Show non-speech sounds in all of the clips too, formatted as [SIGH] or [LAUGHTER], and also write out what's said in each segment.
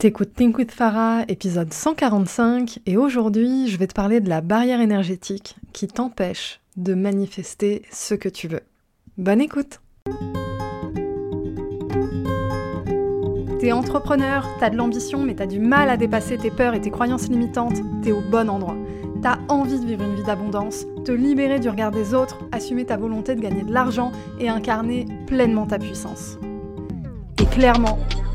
T'écoutes Think with Farah, épisode 145, et aujourd'hui je vais te parler de la barrière énergétique qui t'empêche de manifester ce que tu veux. Bonne écoute T'es entrepreneur, t'as de l'ambition mais t'as du mal à dépasser tes peurs et tes croyances limitantes, t'es au bon endroit. T'as envie de vivre une vie d'abondance, te libérer du regard des autres, assumer ta volonté de gagner de l'argent et incarner pleinement ta puissance. Et clairement,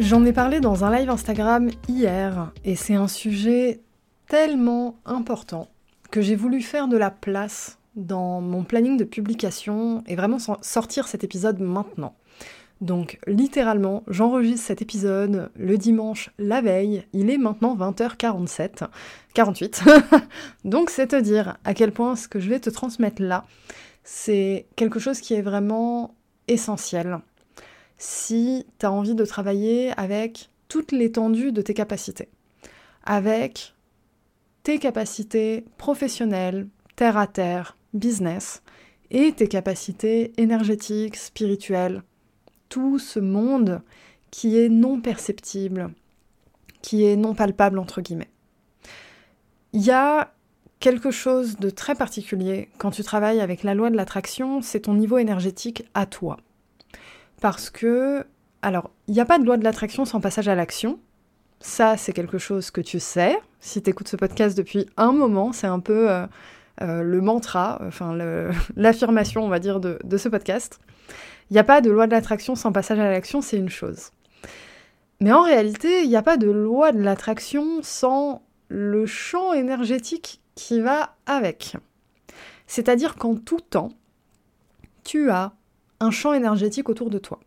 J'en ai parlé dans un live Instagram hier et c'est un sujet tellement important que j'ai voulu faire de la place dans mon planning de publication et vraiment sortir cet épisode maintenant. Donc littéralement, j'enregistre cet épisode le dimanche la veille, il est maintenant 20h47, 48. [LAUGHS] Donc c'est te dire à quel point ce que je vais te transmettre là, c'est quelque chose qui est vraiment essentiel si tu as envie de travailler avec toute l'étendue de tes capacités, avec tes capacités professionnelles, terre à terre, business, et tes capacités énergétiques, spirituelles, tout ce monde qui est non perceptible, qui est non palpable entre guillemets. Il y a quelque chose de très particulier quand tu travailles avec la loi de l'attraction, c'est ton niveau énergétique à toi. Parce que, alors, il n'y a pas de loi de l'attraction sans passage à l'action. Ça, c'est quelque chose que tu sais. Si tu écoutes ce podcast depuis un moment, c'est un peu euh, euh, le mantra, enfin [LAUGHS] l'affirmation, on va dire, de, de ce podcast. Il n'y a pas de loi de l'attraction sans passage à l'action, c'est une chose. Mais en réalité, il n'y a pas de loi de l'attraction sans le champ énergétique qui va avec. C'est-à-dire qu'en tout temps, tu as un champ énergétique autour de toi.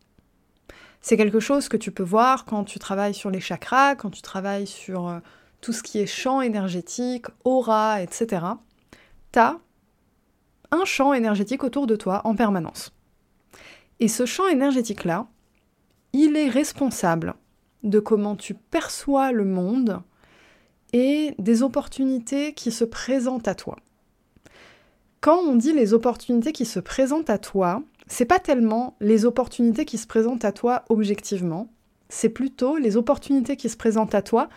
C'est quelque chose que tu peux voir quand tu travailles sur les chakras, quand tu travailles sur euh, tout ce qui est champ énergétique, aura, etc. Tu as un champ énergétique autour de toi en permanence. Et ce champ énergétique-là, il est responsable de comment tu perçois le monde et des opportunités qui se présentent à toi. Quand on dit les opportunités qui se présentent à toi, c'est pas tellement les opportunités qui se présentent à toi objectivement, c'est plutôt les opportunités qui se présentent à toi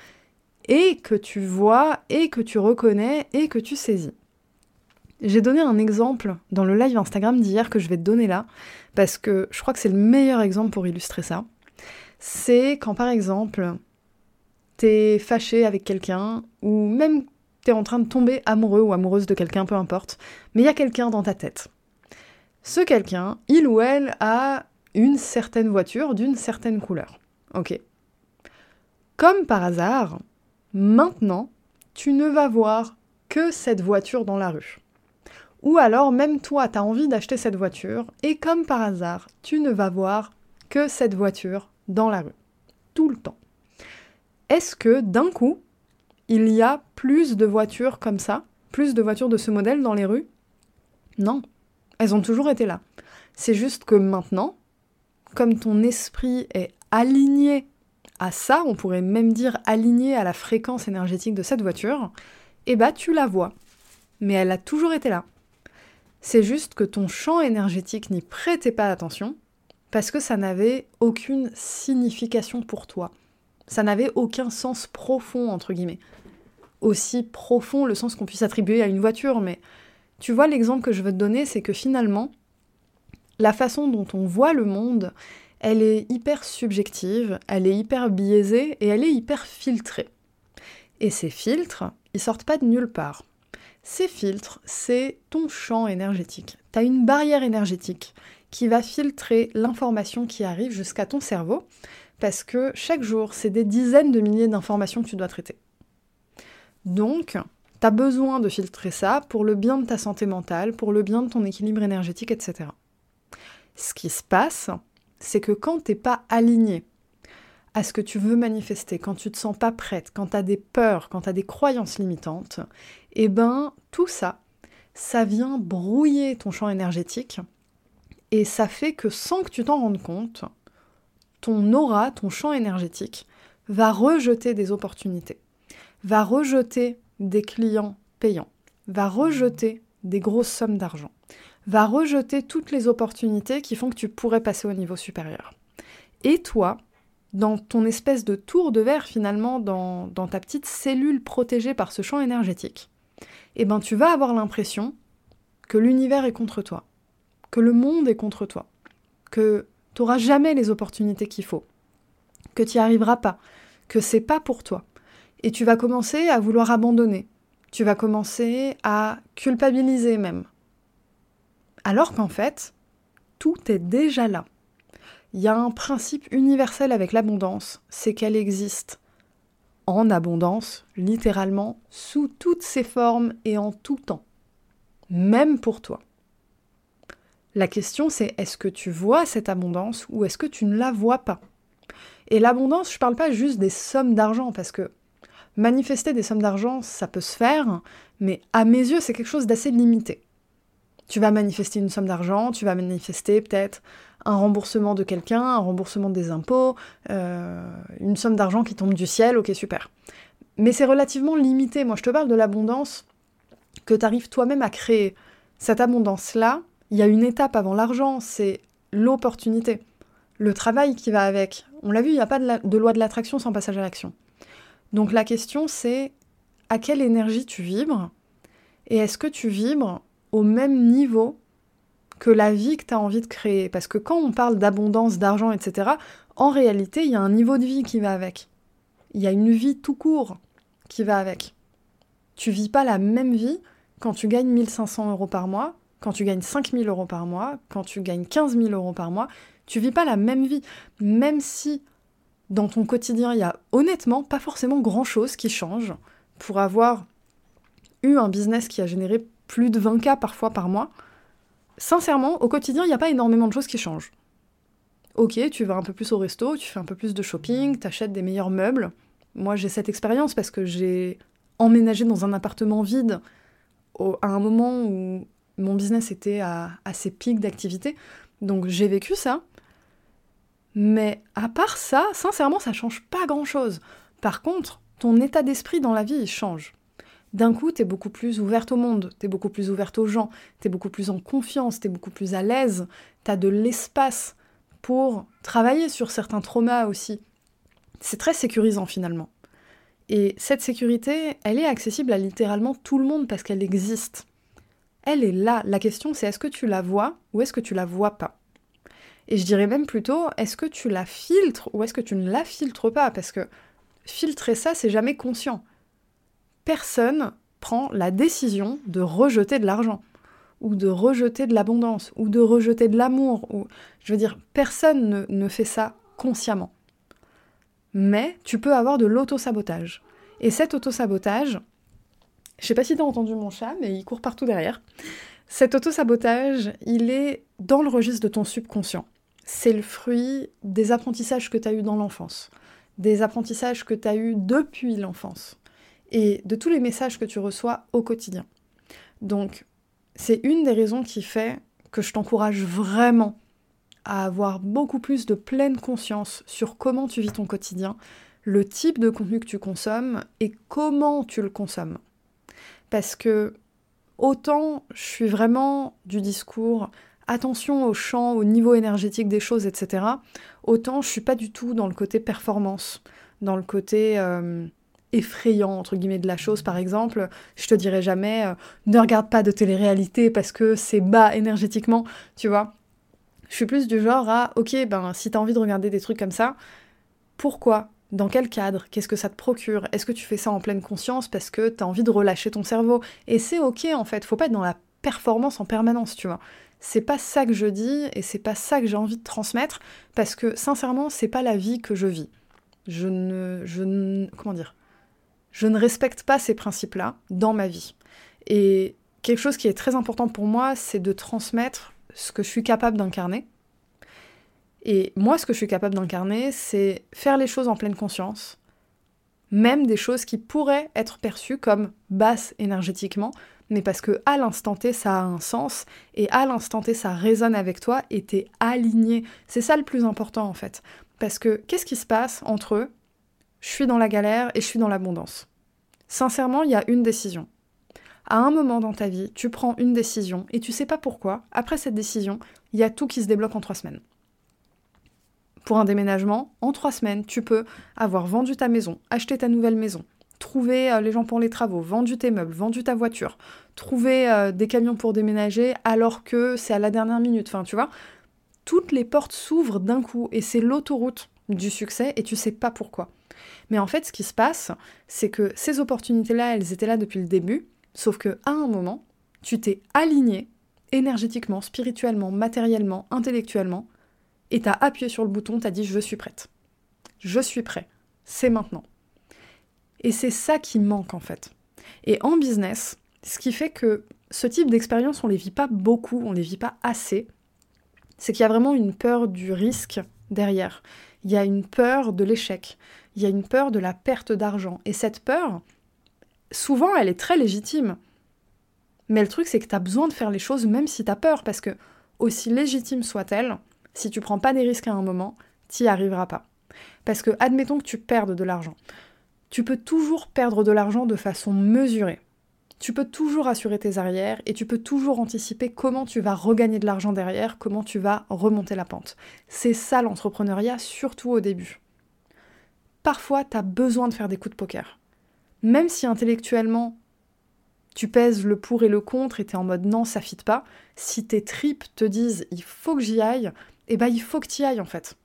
et que tu vois et que tu reconnais et que tu saisis. J'ai donné un exemple dans le live Instagram d'hier que je vais te donner là, parce que je crois que c'est le meilleur exemple pour illustrer ça. C'est quand par exemple, t'es fâché avec quelqu'un, ou même t'es en train de tomber amoureux ou amoureuse de quelqu'un, peu importe, mais il y a quelqu'un dans ta tête. Ce quelqu'un, il ou elle a une certaine voiture d'une certaine couleur. Ok. Comme par hasard, maintenant, tu ne vas voir que cette voiture dans la rue. Ou alors, même toi, tu as envie d'acheter cette voiture, et comme par hasard, tu ne vas voir que cette voiture dans la rue. Tout le temps. Est-ce que d'un coup, il y a plus de voitures comme ça, plus de voitures de ce modèle dans les rues? Non, elles ont toujours été là. C'est juste que maintenant, comme ton esprit est aligné à ça, on pourrait même dire aligné à la fréquence énergétique de cette voiture, eh bah tu la vois. Mais elle a toujours été là. C'est juste que ton champ énergétique n'y prêtait pas attention parce que ça n'avait aucune signification pour toi. Ça n'avait aucun sens profond, entre guillemets. Aussi profond le sens qu'on puisse attribuer à une voiture, mais tu vois, l'exemple que je veux te donner, c'est que finalement, la façon dont on voit le monde elle est hyper subjective, elle est hyper biaisée et elle est hyper filtrée. Et ces filtres, ils sortent pas de nulle part. Ces filtres, c'est ton champ énergétique. Tu as une barrière énergétique qui va filtrer l'information qui arrive jusqu'à ton cerveau, parce que chaque jour, c'est des dizaines de milliers d'informations que tu dois traiter. Donc, tu as besoin de filtrer ça pour le bien de ta santé mentale, pour le bien de ton équilibre énergétique, etc. Ce qui se passe, c'est que quand t'es pas aligné à ce que tu veux manifester, quand tu te sens pas prête, quand tu as des peurs, quand tu as des croyances limitantes, eh ben tout ça, ça vient brouiller ton champ énergétique et ça fait que sans que tu t'en rendes compte, ton aura, ton champ énergétique, va rejeter des opportunités, va rejeter des clients payants, va rejeter des grosses sommes d'argent, va rejeter toutes les opportunités qui font que tu pourrais passer au niveau supérieur. Et toi, dans ton espèce de tour de verre finalement, dans, ta petite cellule protégée par ce champ énergétique, eh ben tu vas avoir l'impression que l'univers est contre toi, que le monde est contre toi, que tu n'auras jamais les opportunités qu'il faut, que tu n'y arriveras pas, que c'est pas pour toi. Et tu vas commencer à vouloir abandonner, tu vas commencer à culpabiliser même. Alors qu'en fait, tout est déjà là. Il y a un principe universel avec l'abondance, c'est qu'elle existe en abondance, littéralement, sous toutes ses formes et en tout temps, même pour toi. La question c'est est-ce que tu vois cette abondance ou est-ce que tu ne la vois pas? Et l'abondance, je ne parle pas juste des sommes d'argent, parce que manifester des sommes d'argent, ça peut se faire, mais à mes yeux, c'est quelque chose d'assez limité. Tu vas manifester une somme d'argent, tu vas manifester peut-être un remboursement de quelqu'un, un remboursement des impôts, euh, une somme d'argent qui tombe du ciel, ok super. Mais c'est relativement limité. Moi je te parle de l'abondance que tu arrives toi-même à créer. Cette abondance-là, il y a une étape avant l'argent, c'est l'opportunité, le travail qui va avec. On l'a vu, il n'y a pas de, de loi de l'attraction sans passage à l'action. Donc la question c'est à quelle énergie tu vibres et est-ce que tu vibres au même niveau que la vie que tu as envie de créer? Parce que quand on parle d'abondance, d'argent, etc., en réalité, il y a un niveau de vie qui va avec. Il y a une vie tout court qui va avec. Tu vis pas la même vie quand tu gagnes 1500 euros par mois, quand tu gagnes 5000 euros par mois, quand tu gagnes 15 000 euros par mois. Tu vis pas la même vie. Même si dans ton quotidien, il y a honnêtement pas forcément grand chose qui change pour avoir eu un business qui a généré plus de 20 cas parfois par mois sincèrement, au quotidien, il n'y a pas énormément de choses qui changent. Ok, tu vas un peu plus au resto, tu fais un peu plus de shopping, tu achètes des meilleurs meubles. Moi, j'ai cette expérience parce que j'ai emménagé dans un appartement vide à un moment où mon business était à ses pics d'activité. Donc j'ai vécu ça. Mais à part ça, sincèrement, ça change pas grand-chose. Par contre, ton état d'esprit dans la vie, il change d'un coup, tu es beaucoup plus ouverte au monde, tu es beaucoup plus ouverte aux gens, tu es beaucoup plus en confiance, tu es beaucoup plus à l'aise, tu as de l'espace pour travailler sur certains traumas aussi. C'est très sécurisant finalement. Et cette sécurité, elle est accessible à littéralement tout le monde parce qu'elle existe. Elle est là. La question, c'est est-ce que tu la vois ou est-ce que tu la vois pas? Et je dirais même plutôt, est-ce que tu la filtres ou est-ce que tu ne la filtres pas? Parce que filtrer ça, c'est jamais conscient personne prend la décision de rejeter de l'argent, ou de rejeter de l'abondance, ou de rejeter de l'amour. Ou... Je veux dire, personne ne, fait ça consciemment. Mais tu peux avoir de l'auto-sabotage. Et cet auto-sabotage, je sais pas si tu as entendu mon chat, mais il court partout derrière. Cet auto-sabotage, il est dans le registre de ton subconscient. C'est le fruit des apprentissages que tu as eus dans l'enfance, des apprentissages que tu as eus depuis l'enfance et de tous les messages que tu reçois au quotidien. Donc, c'est une des raisons qui fait que je t'encourage vraiment à avoir beaucoup plus de pleine conscience sur comment tu vis ton quotidien, le type de contenu que tu consommes et comment tu le consommes. Parce que autant je suis vraiment du discours attention au champ, au niveau énergétique des choses, etc., autant je suis pas du tout dans le côté performance, dans le côté euh, effrayant entre guillemets de la chose par exemple. Je te dirais jamais euh, ne regarde pas de télé-réalité parce que c'est bas énergétiquement tu vois. Je suis plus du genre à, ok, ben si t'as envie de regarder des trucs comme ça, pourquoi? Dans quel cadre? Qu'est-ce que ça te procure? Est-ce que tu fais ça en pleine conscience parce que t'as envie de relâcher ton cerveau? Et c'est ok en fait, faut pas être dans la performance en permanence, tu vois. C'est pas ça que je dis et c'est pas ça que j'ai envie de transmettre parce que sincèrement, c'est pas la vie que je vis. Je ne, je ne, comment dire? Je ne respecte pas ces principes-là dans ma vie. Et quelque chose qui est très important pour moi, c'est de transmettre ce que je suis capable d'incarner. Et moi, ce que je suis capable d'incarner, c'est faire les choses en pleine conscience, même des choses qui pourraient être perçues comme basses énergétiquement, mais parce que à l'instant T, ça a un sens, et à l'instant T, ça résonne avec toi, et t'es aligné. C'est ça le plus important, en fait. Parce que qu'est-ce qui se passe entre Je suis dans la galère et je suis dans l'abondance. Sincèrement, il y a une décision à un moment dans ta vie, tu prends une décision et tu sais pas pourquoi, après cette décision, il y a tout qui se débloque en trois semaines. Pour un déménagement, en trois semaines, tu peux avoir vendu ta maison, acheté ta nouvelle maison, trouver euh, les gens pour les travaux, vendu tes meubles, vendu ta voiture, trouver euh, des camions pour déménager alors que c'est à la dernière minute. Enfin, tu vois, toutes les portes s'ouvrent d'un coup et c'est l'autoroute du succès et tu sais pas pourquoi. Mais en fait, ce qui se passe, c'est que ces opportunités-là, elles étaient là depuis le début, Sauf que à un moment, tu t'es aligné énergétiquement, spirituellement, matériellement, intellectuellement, et t'as appuyé sur le bouton, t'as dit je suis prête. Je suis prêt. C'est maintenant. Et c'est ça qui manque en fait. Et en business, ce qui fait que ce type d'expérience, on les vit pas beaucoup, on les vit pas assez, c'est qu'il y a vraiment une peur du risque derrière. Il y a une peur de l'échec. Il y a une peur de la perte d'argent. Et cette peur, souvent elle est très légitime. Mais le truc, c'est que tu as besoin de faire les choses même si tu as peur, parce que, aussi légitime soit-elle, si tu prends pas des risques à un moment, t'y arriveras pas. Parce que, admettons que tu perdes de l'argent. Tu peux toujours perdre de l'argent de façon mesurée. Tu peux toujours assurer tes arrières et tu peux toujours anticiper comment tu vas regagner de l'argent derrière, comment tu vas remonter la pente. C'est ça l'entrepreneuriat, surtout au début. Parfois, tu as besoin de faire des coups de poker même si intellectuellement tu pèses le pour et le contre et t'es en mode non, ça fit pas, si tes tripes te disent il faut que j'y aille, eh ben il faut que tu y ailles en fait.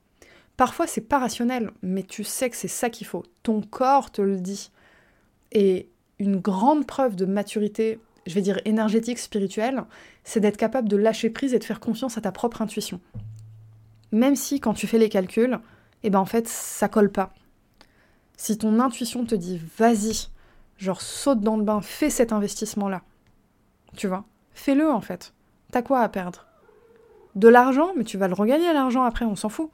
Parfois c'est pas rationnel, mais tu sais que c'est ça qu'il faut. Ton corps te le dit. Et une grande preuve de maturité, je vais dire énergétique, spirituelle, c'est d'être capable de lâcher prise et de faire confiance à ta propre intuition. Même si quand tu fais les calculs, eh ben en fait ça colle pas. Si ton intuition te dit vas-y, genre saute dans le bain, fais cet investissement-là, tu vois, fais-le en fait. T'as quoi à perdre? De l'argent, mais tu vas le regagner l'argent après, on s'en fout.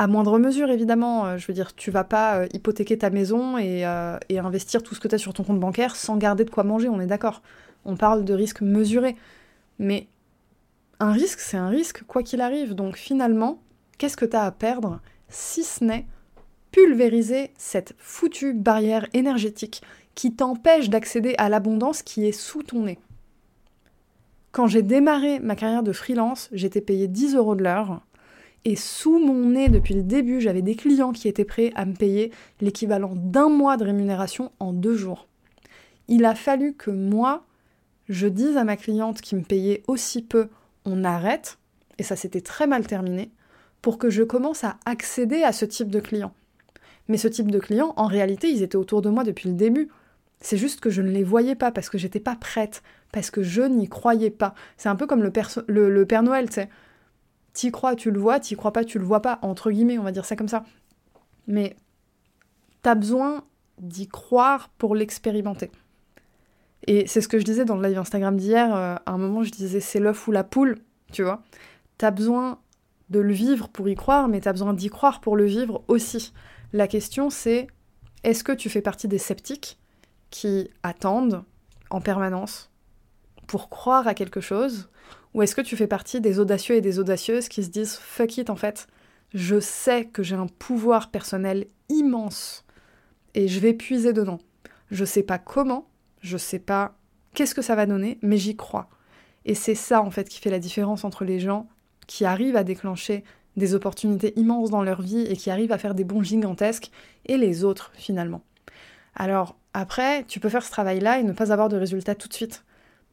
À moindre mesure, évidemment, euh, je veux dire, tu vas pas euh, hypothéquer ta maison et, euh, et investir tout ce que tu as sur ton compte bancaire sans garder de quoi manger, on est d'accord. On parle de risque mesuré. Mais un risque, c'est un risque, quoi qu'il arrive. Donc finalement, qu'est-ce que tu as à perdre si ce n'est pulvériser cette foutue barrière énergétique qui t'empêche d'accéder à l'abondance qui est sous ton nez? Quand j'ai démarré ma carrière de freelance, j'étais payé 10 euros de l'heure. Et sous mon nez, depuis le début, j'avais des clients qui étaient prêts à me payer l'équivalent d'un mois de rémunération en deux jours. Il a fallu que moi, je dise à ma cliente qui me payait aussi peu, on arrête, et ça s'était très mal terminé, pour que je commence à accéder à ce type de clients. Mais ce type de clients, en réalité, ils étaient autour de moi depuis le début. C'est juste que je ne les voyais pas parce que j'étais pas prête, parce que je n'y croyais pas. C'est un peu comme le, le, Père Noël, tu sais. T'y crois, tu le vois, t'y crois pas, tu le vois pas, entre guillemets, on va dire ça comme ça. Mais t'as besoin d'y croire pour l'expérimenter. Et c'est ce que je disais dans le live Instagram d'hier, euh, à un moment je disais c'est l'œuf ou la poule, tu vois. T'as besoin de le vivre pour y croire, mais t'as besoin d'y croire pour le vivre aussi. La question c'est est-ce que tu fais partie des sceptiques qui attendent en permanence pour croire à quelque chose ou est-ce que tu fais partie des audacieux et des audacieuses qui se disent fuck it en fait, je sais que j'ai un pouvoir personnel immense et je vais puiser dedans. Je sais pas comment, je sais pas qu'est-ce que ça va donner, mais j'y crois. Et c'est ça en fait qui fait la différence entre les gens qui arrivent à déclencher des opportunités immenses dans leur vie et qui arrivent à faire des bons gigantesques, et les autres finalement. Alors après, tu peux faire ce travail-là et ne pas avoir de résultats tout de suite.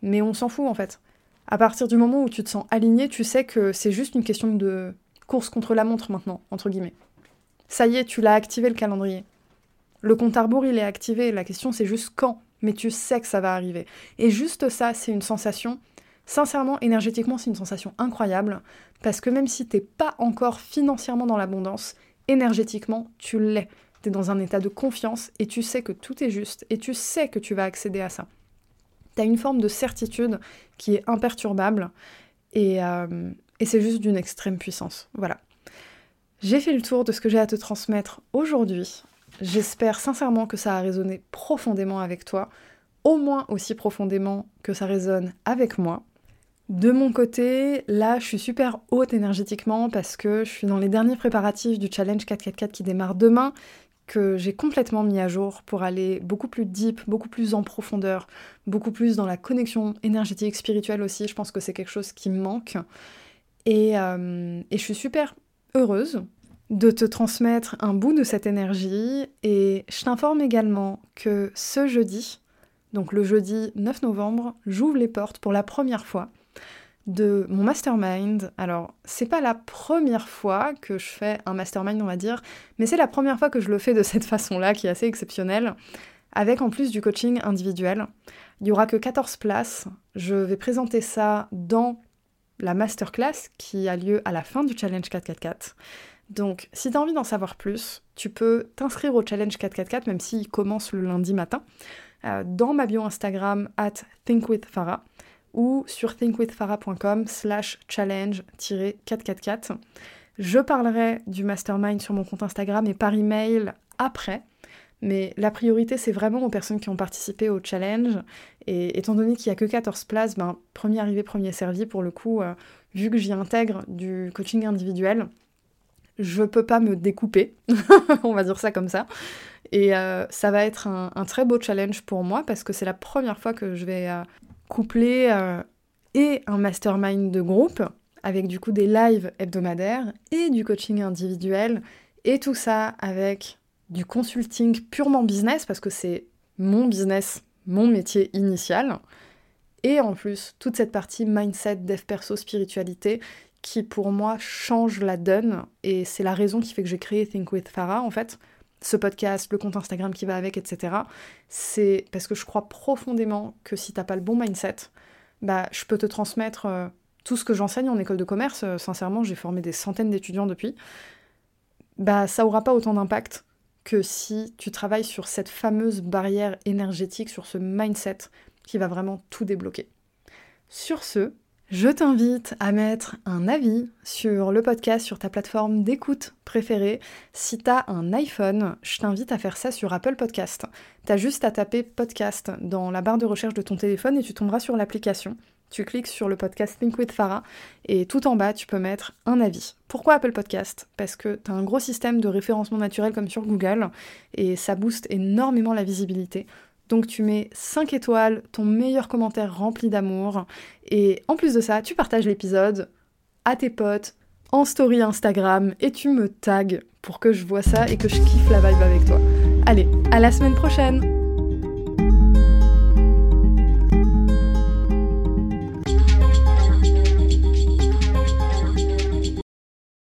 Mais on s'en fout en fait. À partir du moment où tu te sens aligné, tu sais que c'est juste une question de course contre la montre maintenant, entre guillemets. Ça y est, tu l'as activé le calendrier. Le compte à rebours, il est activé. La question, c'est juste quand. Mais tu sais que ça va arriver. Et juste ça, c'est une sensation. Sincèrement, énergétiquement, c'est une sensation incroyable. Parce que même si t'es pas encore financièrement dans l'abondance, énergétiquement, tu l'es. Tu es dans un état de confiance et tu sais que tout est juste et tu sais que tu vas accéder à ça. Tu une forme de certitude qui est imperturbable et, euh, et c'est juste d'une extrême puissance. Voilà. J'ai fait le tour de ce que j'ai à te transmettre aujourd'hui. J'espère sincèrement que ça a résonné profondément avec toi, au moins aussi profondément que ça résonne avec moi. De mon côté, là, je suis super haute énergétiquement parce que je suis dans les derniers préparatifs du challenge 444 qui démarre demain, que j'ai complètement mis à jour pour aller beaucoup plus deep, beaucoup plus en profondeur, beaucoup plus dans la connexion énergétique, spirituelle aussi. Je pense que c'est quelque chose qui me manque. Et, euh, je suis super heureuse de te transmettre un bout de cette énergie. Et je t'informe également que ce jeudi, donc le jeudi 9 novembre, j'ouvre les portes pour la première fois de mon mastermind. Alors, c'est pas la première fois que je fais un mastermind, on va dire, mais c'est la première fois que je le fais de cette [LAUGHS] façon-là, qui est assez exceptionnelle, avec en plus du coaching individuel. Il y aura que 14 places. Je vais présenter ça dans la masterclass qui a lieu à la fin du challenge 444. Donc, si tu as envie d'en savoir plus, tu peux t'inscrire au challenge 444, même s'il commence le lundi matin, euh, dans ma bio Instagram at thinkwithfarah ou sur thinkwithfarah.com slash challenge-444. Je parlerai du mastermind sur mon compte Instagram et par email après. Mais la priorité, c'est vraiment aux personnes qui ont participé au challenge. Et étant donné qu'il n'y a que 14 places, ben, premier arrivé, premier servi, pour le coup, euh, vu que j'y intègre du coaching individuel, je peux pas me découper, [LAUGHS] on va dire ça comme ça. Et euh, ça va être un, très beau challenge pour moi parce que c'est la première fois que je vais euh, coupler euh, et un mastermind de groupe avec du coup des lives hebdomadaires et du coaching individuel et tout ça avec du consulting purement business parce que c'est mon business, mon métier initial. Et en plus, toute cette partie mindset, dev perso, spiritualité qui pour moi change la donne et c'est la raison qui fait que j'ai créé Think with Farah en fait. Ce podcast, le compte Instagram qui va avec, etc. C'est parce que je crois profondément que si t'as pas le bon mindset, bah je peux te transmettre euh, tout ce que j'enseigne en école de commerce. Euh, sincèrement, j'ai formé des centaines d'étudiants depuis. Bah ça aura pas autant d'impact que si tu travailles sur cette fameuse barrière énergétique, sur ce mindset qui va vraiment tout débloquer. Sur ce, je t'invite à mettre un avis sur le podcast sur ta plateforme d'écoute préférée. Si t'as un iPhone, je t'invite à faire ça sur Apple Podcast. T'as juste à taper podcast dans la barre de recherche de ton téléphone et tu tomberas sur l'application. Tu cliques sur le podcast Think with Farah et tout en bas, tu peux mettre un avis. Pourquoi Apple Podcast? Parce que tu as un gros système de référencement naturel comme sur Google et ça booste énormément la visibilité. Donc tu mets 5 étoiles, ton meilleur commentaire rempli d'amour. Et en plus de ça, tu partages l'épisode à tes potes, en story Instagram, et tu me tags pour que je vois ça et que je kiffe la vibe avec toi. Allez, à la semaine prochaine